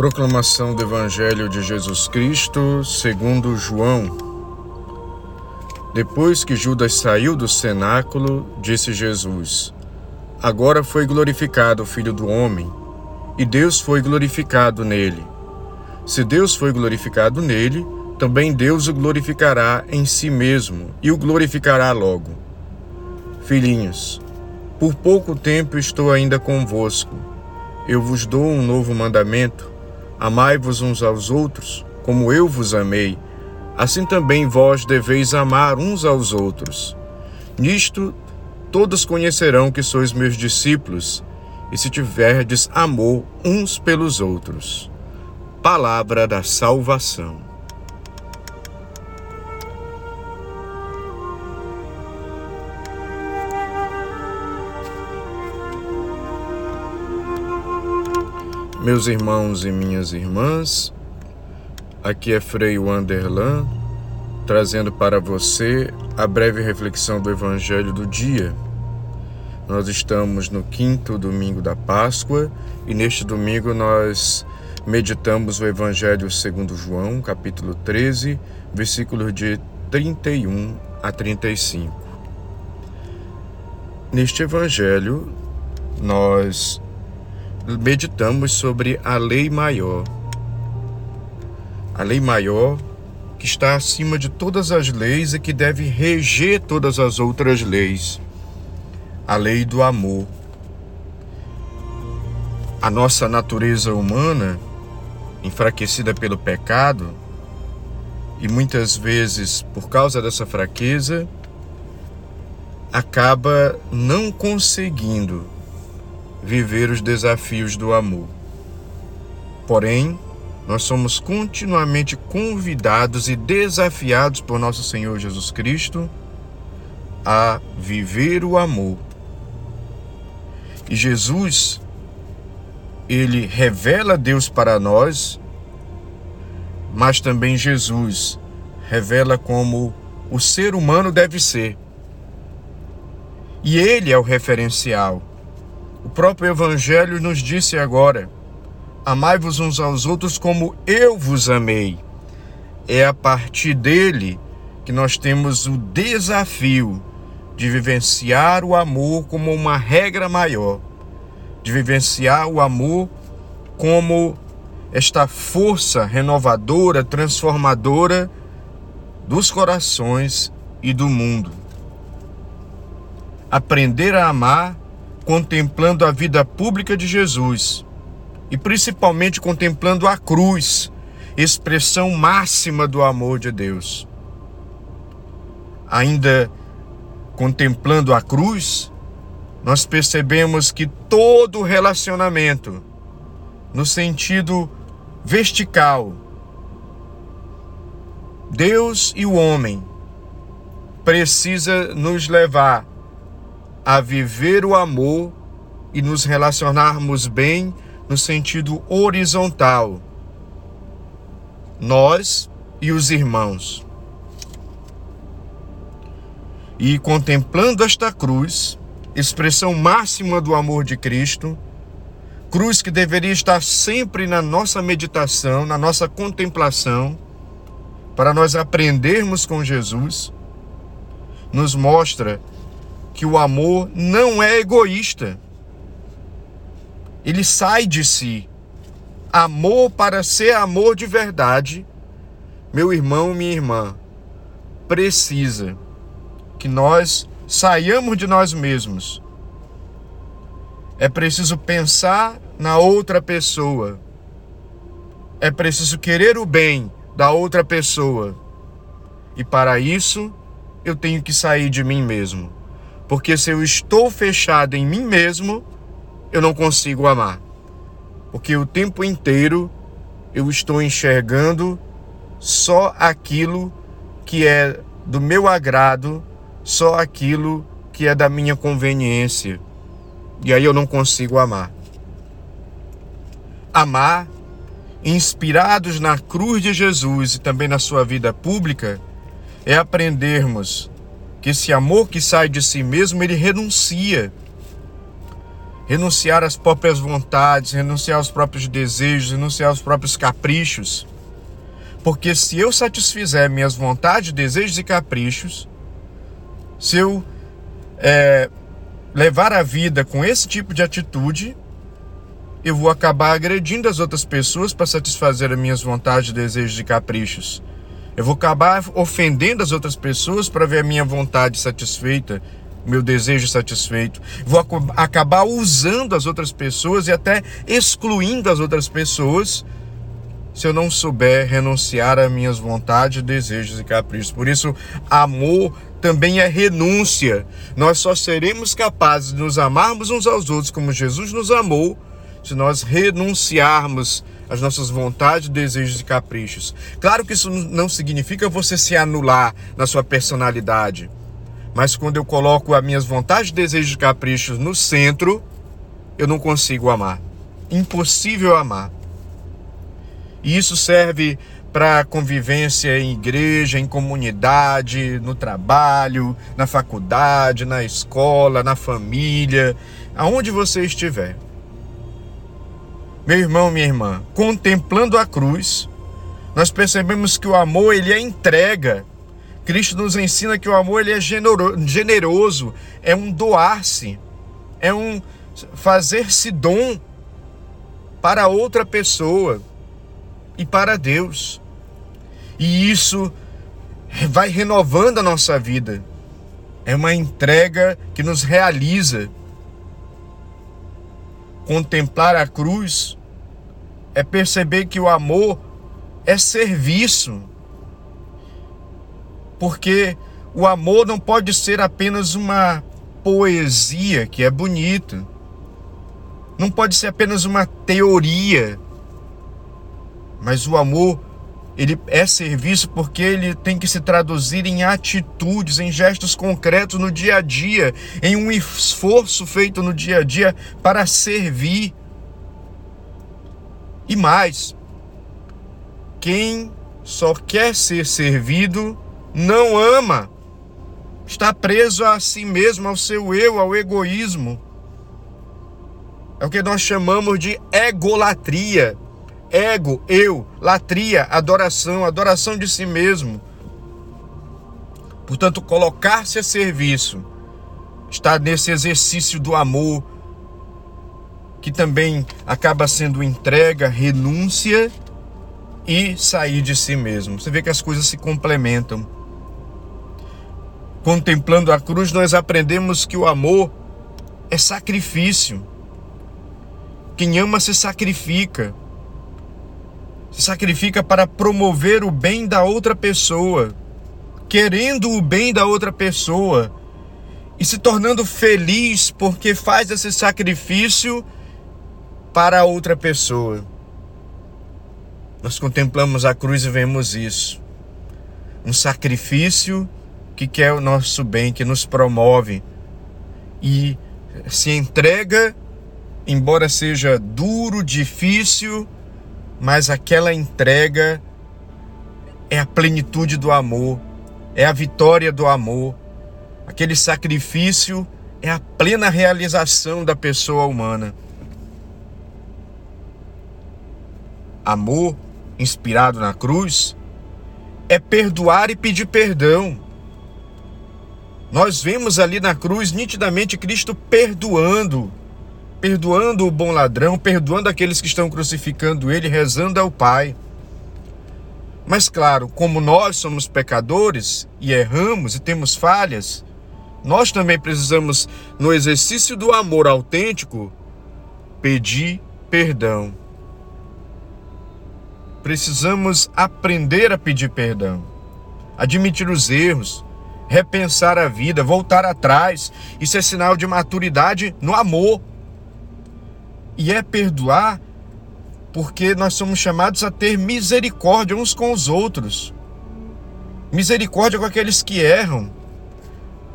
Proclamação do Evangelho de Jesus Cristo, segundo João. Depois que Judas saiu do cenáculo, disse Jesus: Agora foi glorificado o Filho do homem, e Deus foi glorificado nele. Se Deus foi glorificado nele, também Deus o glorificará em si mesmo e o glorificará logo. Filhinhos, por pouco tempo estou ainda convosco. Eu vos dou um novo mandamento Amai-vos uns aos outros, como eu vos amei, assim também vós deveis amar uns aos outros. Nisto todos conhecerão que sois meus discípulos, e se tiverdes amor uns pelos outros. Palavra da salvação. Meus irmãos e minhas irmãs, aqui é Frei Wanderlan, trazendo para você a breve reflexão do Evangelho do dia. Nós estamos no quinto domingo da Páscoa e neste domingo nós meditamos o Evangelho segundo João, capítulo 13, versículos de 31 a 35. Neste Evangelho, nós meditamos sobre a lei maior. A lei maior que está acima de todas as leis e que deve reger todas as outras leis. A lei do amor. A nossa natureza humana, enfraquecida pelo pecado, e muitas vezes por causa dessa fraqueza, acaba não conseguindo viver os desafios do amor. Porém, nós somos continuamente convidados e desafiados por nosso Senhor Jesus Cristo a viver o amor. E Jesus, ele revela Deus para nós, mas também Jesus revela como o ser humano deve ser. E ele é o referencial o próprio Evangelho nos disse agora: Amai-vos uns aos outros como eu vos amei. É a partir dele que nós temos o desafio de vivenciar o amor como uma regra maior, de vivenciar o amor como esta força renovadora, transformadora dos corações e do mundo. Aprender a amar contemplando a vida pública de Jesus e principalmente contemplando a cruz, expressão máxima do amor de Deus. Ainda contemplando a cruz, nós percebemos que todo relacionamento, no sentido vertical, Deus e o homem, precisa nos levar a viver o amor e nos relacionarmos bem no sentido horizontal. Nós e os irmãos. E contemplando esta cruz, expressão máxima do amor de Cristo, cruz que deveria estar sempre na nossa meditação, na nossa contemplação, para nós aprendermos com Jesus, nos mostra que o amor não é egoísta. Ele sai de si. Amor para ser amor de verdade, meu irmão, minha irmã, precisa que nós saiamos de nós mesmos. É preciso pensar na outra pessoa. É preciso querer o bem da outra pessoa. E para isso, eu tenho que sair de mim mesmo. Porque se eu estou fechado em mim mesmo, eu não consigo amar. Porque o tempo inteiro eu estou enxergando só aquilo que é do meu agrado, só aquilo que é da minha conveniência. E aí eu não consigo amar. Amar, inspirados na cruz de Jesus e também na sua vida pública, é aprendermos que esse amor que sai de si mesmo, ele renuncia. renunciar às próprias vontades, renunciar aos próprios desejos, renunciar aos próprios caprichos. Porque se eu satisfizer minhas vontades, desejos e caprichos, se eu é, levar a vida com esse tipo de atitude, eu vou acabar agredindo as outras pessoas para satisfazer as minhas vontades, desejos e caprichos. Eu vou acabar ofendendo as outras pessoas para ver a minha vontade satisfeita, meu desejo satisfeito. Vou acabar usando as outras pessoas e até excluindo as outras pessoas se eu não souber renunciar a minhas vontades, desejos e caprichos. Por isso, amor também é renúncia. Nós só seremos capazes de nos amarmos uns aos outros como Jesus nos amou se nós renunciarmos às nossas vontades, desejos e caprichos. Claro que isso não significa você se anular na sua personalidade. Mas quando eu coloco as minhas vontades, desejos e caprichos no centro, eu não consigo amar. Impossível amar. E isso serve para convivência em igreja, em comunidade, no trabalho, na faculdade, na escola, na família, aonde você estiver. Meu irmão, minha irmã, contemplando a cruz, nós percebemos que o amor ele é entrega. Cristo nos ensina que o amor ele é generoso, é um doar-se, é um fazer-se dom para outra pessoa e para Deus. E isso vai renovando a nossa vida. É uma entrega que nos realiza. Contemplar a cruz é perceber que o amor é serviço. Porque o amor não pode ser apenas uma poesia que é bonita. Não pode ser apenas uma teoria mas o amor, ele é serviço porque ele tem que se traduzir em atitudes, em gestos concretos no dia a dia, em um esforço feito no dia a dia para servir. E mais, quem só quer ser servido não ama. Está preso a si mesmo, ao seu eu, ao egoísmo. É o que nós chamamos de egolatria ego, eu, latria, adoração, adoração de si mesmo. Portanto, colocar-se a serviço está nesse exercício do amor, que também acaba sendo entrega, renúncia e sair de si mesmo. Você vê que as coisas se complementam. Contemplando a cruz, nós aprendemos que o amor é sacrifício. Quem ama se sacrifica se sacrifica para promover o bem da outra pessoa, querendo o bem da outra pessoa e se tornando feliz porque faz esse sacrifício para a outra pessoa. Nós contemplamos a cruz e vemos isso. Um sacrifício que quer o nosso bem, que nos promove e se entrega, embora seja duro, difícil, mas aquela entrega é a plenitude do amor, é a vitória do amor. Aquele sacrifício é a plena realização da pessoa humana. Amor, inspirado na cruz, é perdoar e pedir perdão. Nós vemos ali na cruz nitidamente Cristo perdoando perdoando o bom ladrão, perdoando aqueles que estão crucificando ele, rezando ao Pai. Mas claro, como nós somos pecadores e erramos e temos falhas, nós também precisamos, no exercício do amor autêntico, pedir perdão. Precisamos aprender a pedir perdão, admitir os erros, repensar a vida, voltar atrás. Isso é sinal de maturidade no amor. E é perdoar porque nós somos chamados a ter misericórdia uns com os outros. Misericórdia com aqueles que erram.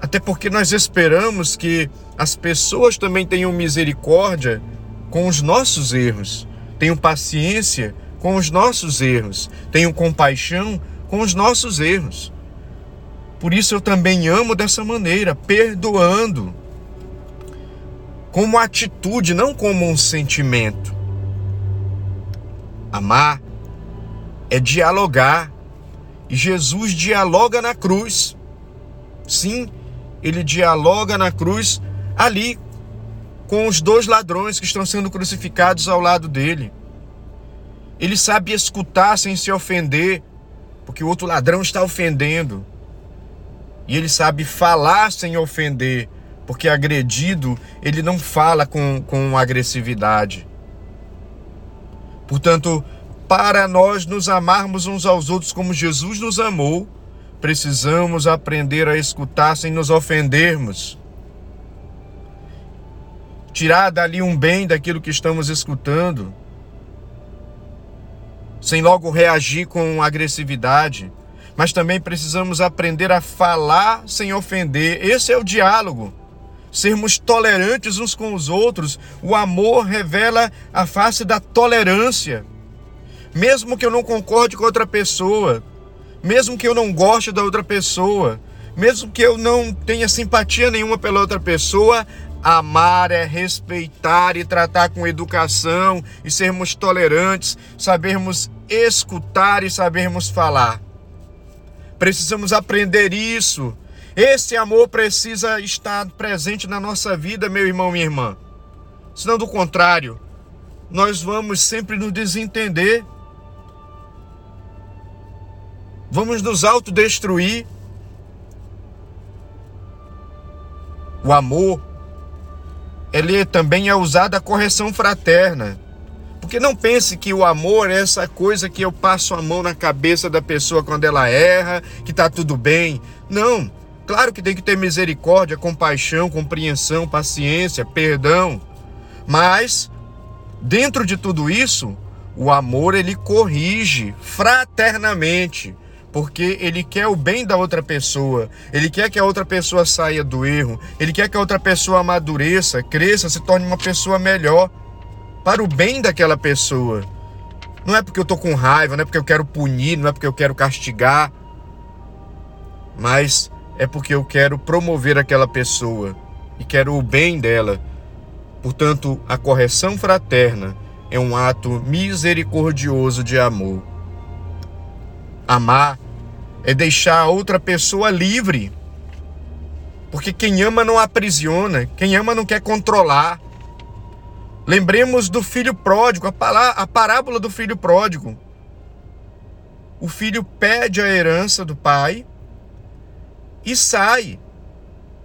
Até porque nós esperamos que as pessoas também tenham misericórdia com os nossos erros, tenham paciência com os nossos erros, tenham compaixão com os nossos erros. Por isso eu também amo dessa maneira, perdoando. Como atitude, não como um sentimento. Amar é dialogar. E Jesus dialoga na cruz. Sim, ele dialoga na cruz ali com os dois ladrões que estão sendo crucificados ao lado dele. Ele sabe escutar sem se ofender, porque o outro ladrão está ofendendo. E ele sabe falar sem ofender, porque agredido ele não fala com, com agressividade. Portanto, para nós nos amarmos uns aos outros como Jesus nos amou, precisamos aprender a escutar sem nos ofendermos. Tirar dali um bem daquilo que estamos escutando, sem logo reagir com agressividade. Mas também precisamos aprender a falar sem ofender. Esse é o diálogo. Sermos tolerantes uns com os outros. O amor revela a face da tolerância mesmo que eu não concorde com outra pessoa, mesmo que eu não goste da outra pessoa, mesmo que eu não tenha simpatia nenhuma pela outra pessoa, amar é respeitar e tratar com educação e sermos tolerantes, sabermos escutar e sabermos falar. Precisamos aprender isso. Esse amor precisa estar presente na nossa vida, meu irmão, minha irmã. Senão, do contrário, nós vamos sempre nos desentender Vamos nos autodestruir. O amor, ele também é usado a correção fraterna. Porque não pense que o amor é essa coisa que eu passo a mão na cabeça da pessoa quando ela erra, que tá tudo bem. Não. Claro que tem que ter misericórdia, compaixão, compreensão, paciência, perdão. Mas dentro de tudo isso, o amor ele corrige fraternamente porque ele quer o bem da outra pessoa, ele quer que a outra pessoa saia do erro, ele quer que a outra pessoa amadureça, cresça, se torne uma pessoa melhor, para o bem daquela pessoa. Não é porque eu tô com raiva, não é porque eu quero punir, não é porque eu quero castigar, mas é porque eu quero promover aquela pessoa e quero o bem dela. Portanto, a correção fraterna é um ato misericordioso de amor. Amar é deixar a outra pessoa livre. Porque quem ama não aprisiona, quem ama não quer controlar. Lembremos do filho pródigo, a, parábola do filho pródigo. O filho pede a herança do pai e sai.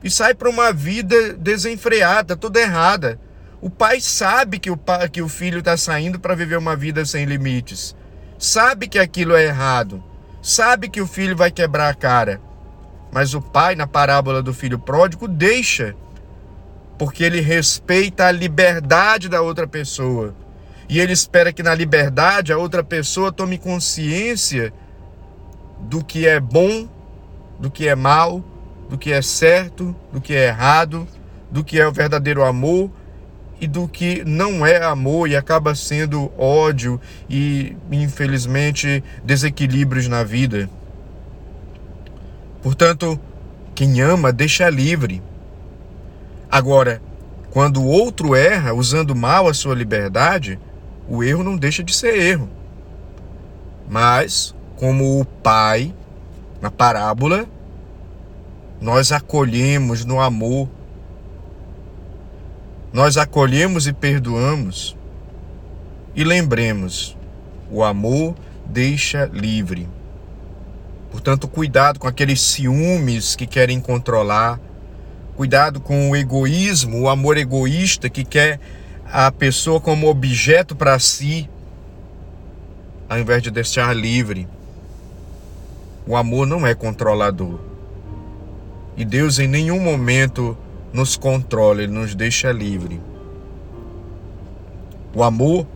E sai para uma vida desenfreada, toda errada. O pai sabe que o, pai, que o filho está saindo para viver uma vida sem limites. Sabe que aquilo é errado sabe que o filho vai quebrar a cara, mas o pai, na parábola do filho pródigo, deixa, porque ele respeita a liberdade da outra pessoa. E ele espera que na liberdade a outra pessoa tome consciência do que é bom, do que é mal, do que é certo, do que é errado, do que é o verdadeiro amor e do que não é amor e acaba sendo ódio e, infelizmente, desequilíbrios na vida. Portanto, quem ama deixa livre. Agora, quando o outro erra usando mal a sua liberdade, o erro não deixa de ser erro. Mas, como o pai, na parábola, nós acolhemos no amor nós acolhemos e perdoamos. E lembremos, o amor deixa livre. Portanto, cuidado com aqueles ciúmes que querem controlar, cuidado com o egoísmo, o amor egoísta que quer a pessoa como objeto para si, ao invés de deixar livre. O amor não é controlador. E Deus em nenhum momento nos controla, ele nos deixa livre. O amor,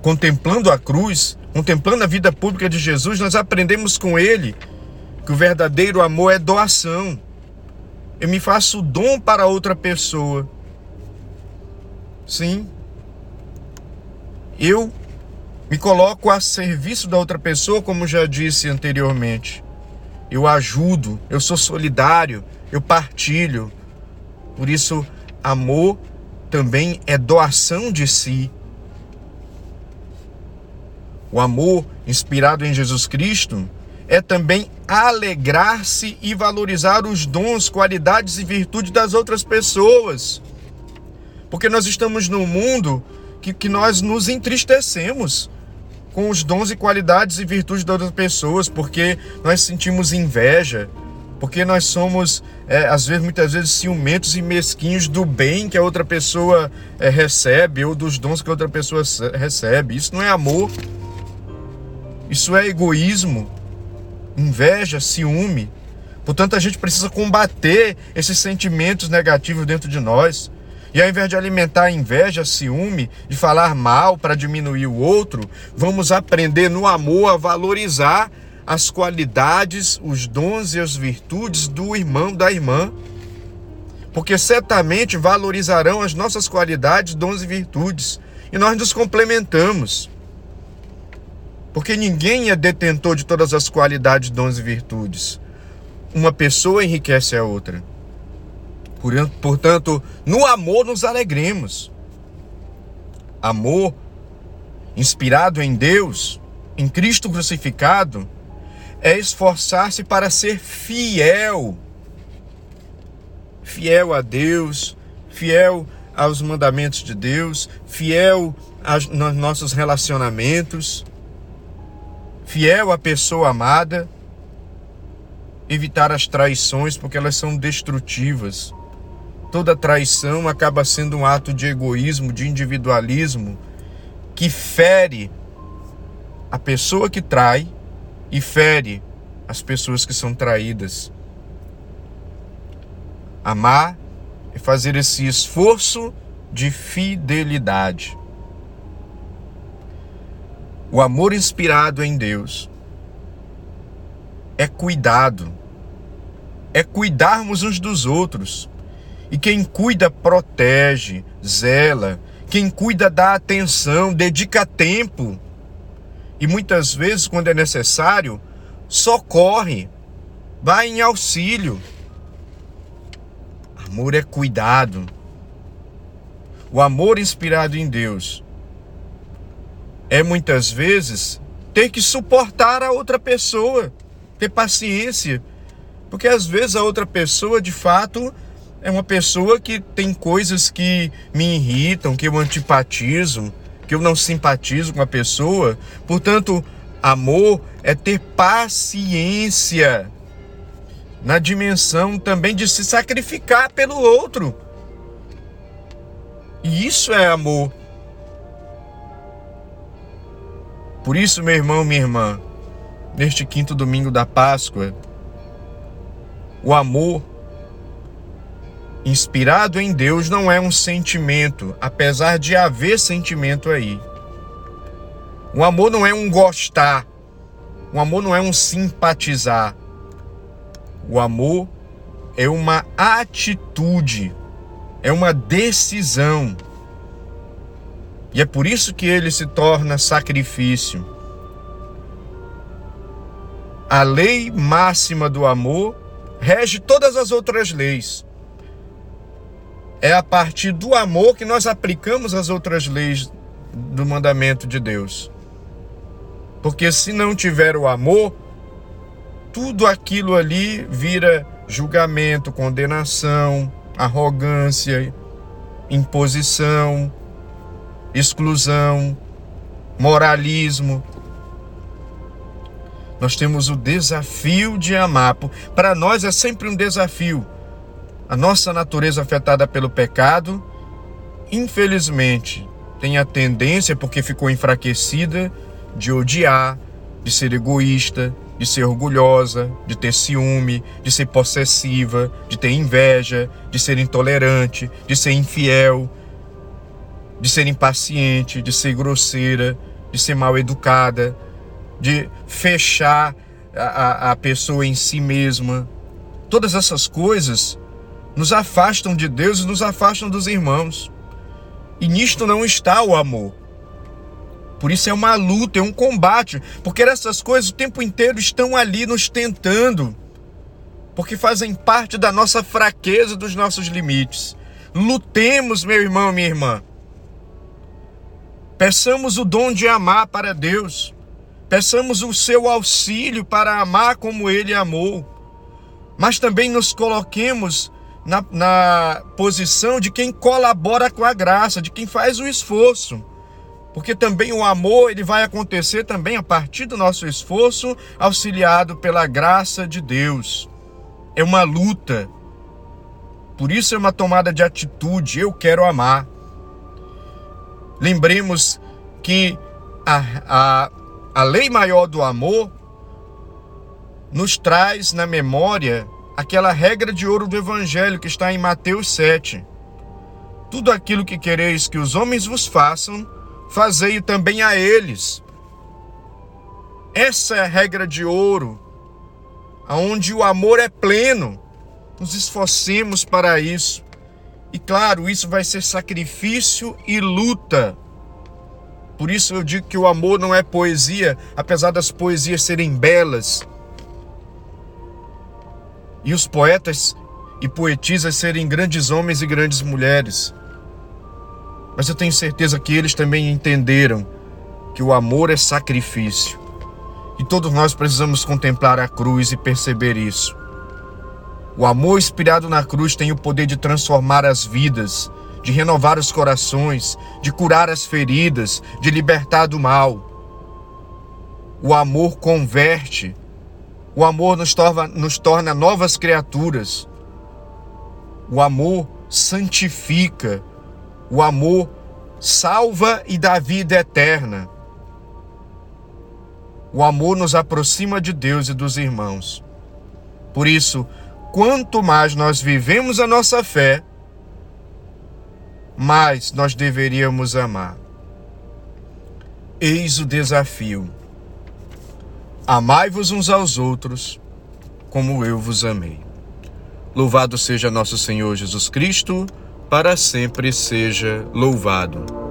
contemplando a cruz, contemplando a vida pública de Jesus, nós aprendemos com ele que o verdadeiro amor é doação. Eu me faço dom para outra pessoa. Sim. Eu me coloco a serviço da outra pessoa, como já disse anteriormente. Eu ajudo, eu sou solidário, eu partilho, por isso, amor também é doação de si. O amor inspirado em Jesus Cristo é também alegrar-se e valorizar os dons, qualidades e virtudes das outras pessoas. Porque nós estamos num mundo que, que nós nos entristecemos com os dons e qualidades e virtudes das outras pessoas, porque nós sentimos inveja, porque nós somos, é, às vezes, muitas vezes, ciumentos e mesquinhos do bem que a outra pessoa é, recebe ou dos dons que a outra pessoa recebe. Isso não é amor, isso é egoísmo inveja, ciúme. Portanto, a gente precisa combater esses sentimentos negativos dentro de nós. E ao invés de alimentar inveja, ciúme, de falar mal para diminuir o outro, vamos aprender no amor a valorizar as qualidades, os dons e as virtudes do irmão, da irmã. Porque certamente valorizarão as nossas qualidades, dons e virtudes. E nós nos complementamos. Porque ninguém é detentor de todas as qualidades, dons e virtudes. Uma pessoa enriquece a outra. Portanto, no amor nos alegremos. Amor inspirado em Deus, em Cristo crucificado, é esforçar-se para ser fiel. Fiel a Deus, fiel aos mandamentos de Deus, fiel aos nossos relacionamentos fiel à pessoa amada, evitar as traições, porque elas são destrutivas. Toda traição acaba sendo um ato de egoísmo, de individualismo, que fere a pessoa que trai e fere as pessoas que são traídas. Amar é fazer esse esforço de fidelidade. O amor inspirado em Deus é cuidado, é cuidarmos uns dos outros. E quem cuida, protege, zela. Quem cuida, dá atenção, dedica tempo. E muitas vezes, quando é necessário, socorre, vai em auxílio. Amor é cuidado. O amor inspirado em Deus é muitas vezes ter que suportar a outra pessoa, ter paciência, porque às vezes a outra pessoa de fato é uma pessoa que tem coisas que me irritam, que eu antipatizo, que eu não simpatizo com a pessoa. Portanto, amor é ter paciência na dimensão também de se sacrificar pelo outro. E isso é amor. Por isso, meu irmão, minha irmã, neste quinto domingo da Páscoa, o amor inspirado em Deus não é um sentimento, apesar de haver sentimento aí. O amor não é um gostar, o amor não é um simpatizar. O amor é uma atitude, é uma decisão. E é por isso que ele se torna sacrifício. A lei máxima do amor rege todas as outras leis. É a partir do amor que nós aplicamos as outras leis do mandamento de Deus. Porque se não tiver o amor, tudo aquilo ali vira julgamento, condenação, arrogância, imposição, exclusão, moralismo. Nós temos o desafio de amar. Para nós é sempre um desafio. A nossa natureza afetada pelo pecado, infelizmente, tem a tendência, porque ficou enfraquecida, de odiar, de ser egoísta, de ser orgulhosa, de ter ciúme, de ser possessiva, de ter inveja, de ser intolerante, de ser infiel, de ser impaciente, de ser grosseira, de ser mal educada, de fechar a, a pessoa em si mesma. Todas essas coisas nos afastam de Deus e nos afastam dos irmãos. E nisto não está o amor. Por isso é uma luta, é um combate, porque essas coisas o tempo inteiro estão ali nos tentando, porque fazem parte da nossa fraqueza, dos nossos limites. Lutemos, meu irmão, minha irmã. Peçamos o dom de amar para Deus. Peçamos o seu auxílio para amar como Ele amou. Mas também nos coloquemos na, na posição de quem colabora com a graça, de quem faz o esforço. Porque também o amor ele vai acontecer também a partir do nosso esforço, auxiliado pela graça de Deus. É uma luta. Por isso é uma tomada de atitude. Eu quero amar. Lembremos que a, a, a lei maior do amor nos traz na memória aquela regra de ouro do Evangelho que está em Mateus 7. Tudo aquilo que quereis que os homens vos façam, fazei também a eles. Essa é a regra de ouro, aonde o amor é pleno. Nos esforcemos para isso. E claro, isso vai ser sacrifício e luta. Por isso eu digo que o amor não é poesia, apesar das poesias serem belas, e os poetas e poetisas serem grandes homens e grandes mulheres. Mas eu tenho certeza que eles também entenderam que o amor é sacrifício. E todos nós precisamos contemplar a cruz e perceber isso. O amor inspirado na cruz tem o poder de transformar as vidas, de renovar os corações, de curar as feridas, de libertar do mal. O amor converte, o amor nos torna, nos torna novas criaturas. O amor santifica. O amor salva e dá vida eterna. O amor nos aproxima de Deus e dos irmãos. Por isso, quanto mais nós vivemos a nossa fé, mais nós deveríamos amar. Eis o desafio Amai-vos uns aos outros, como eu vos amei. Louvado seja nosso Senhor Jesus Cristo, para sempre seja louvado.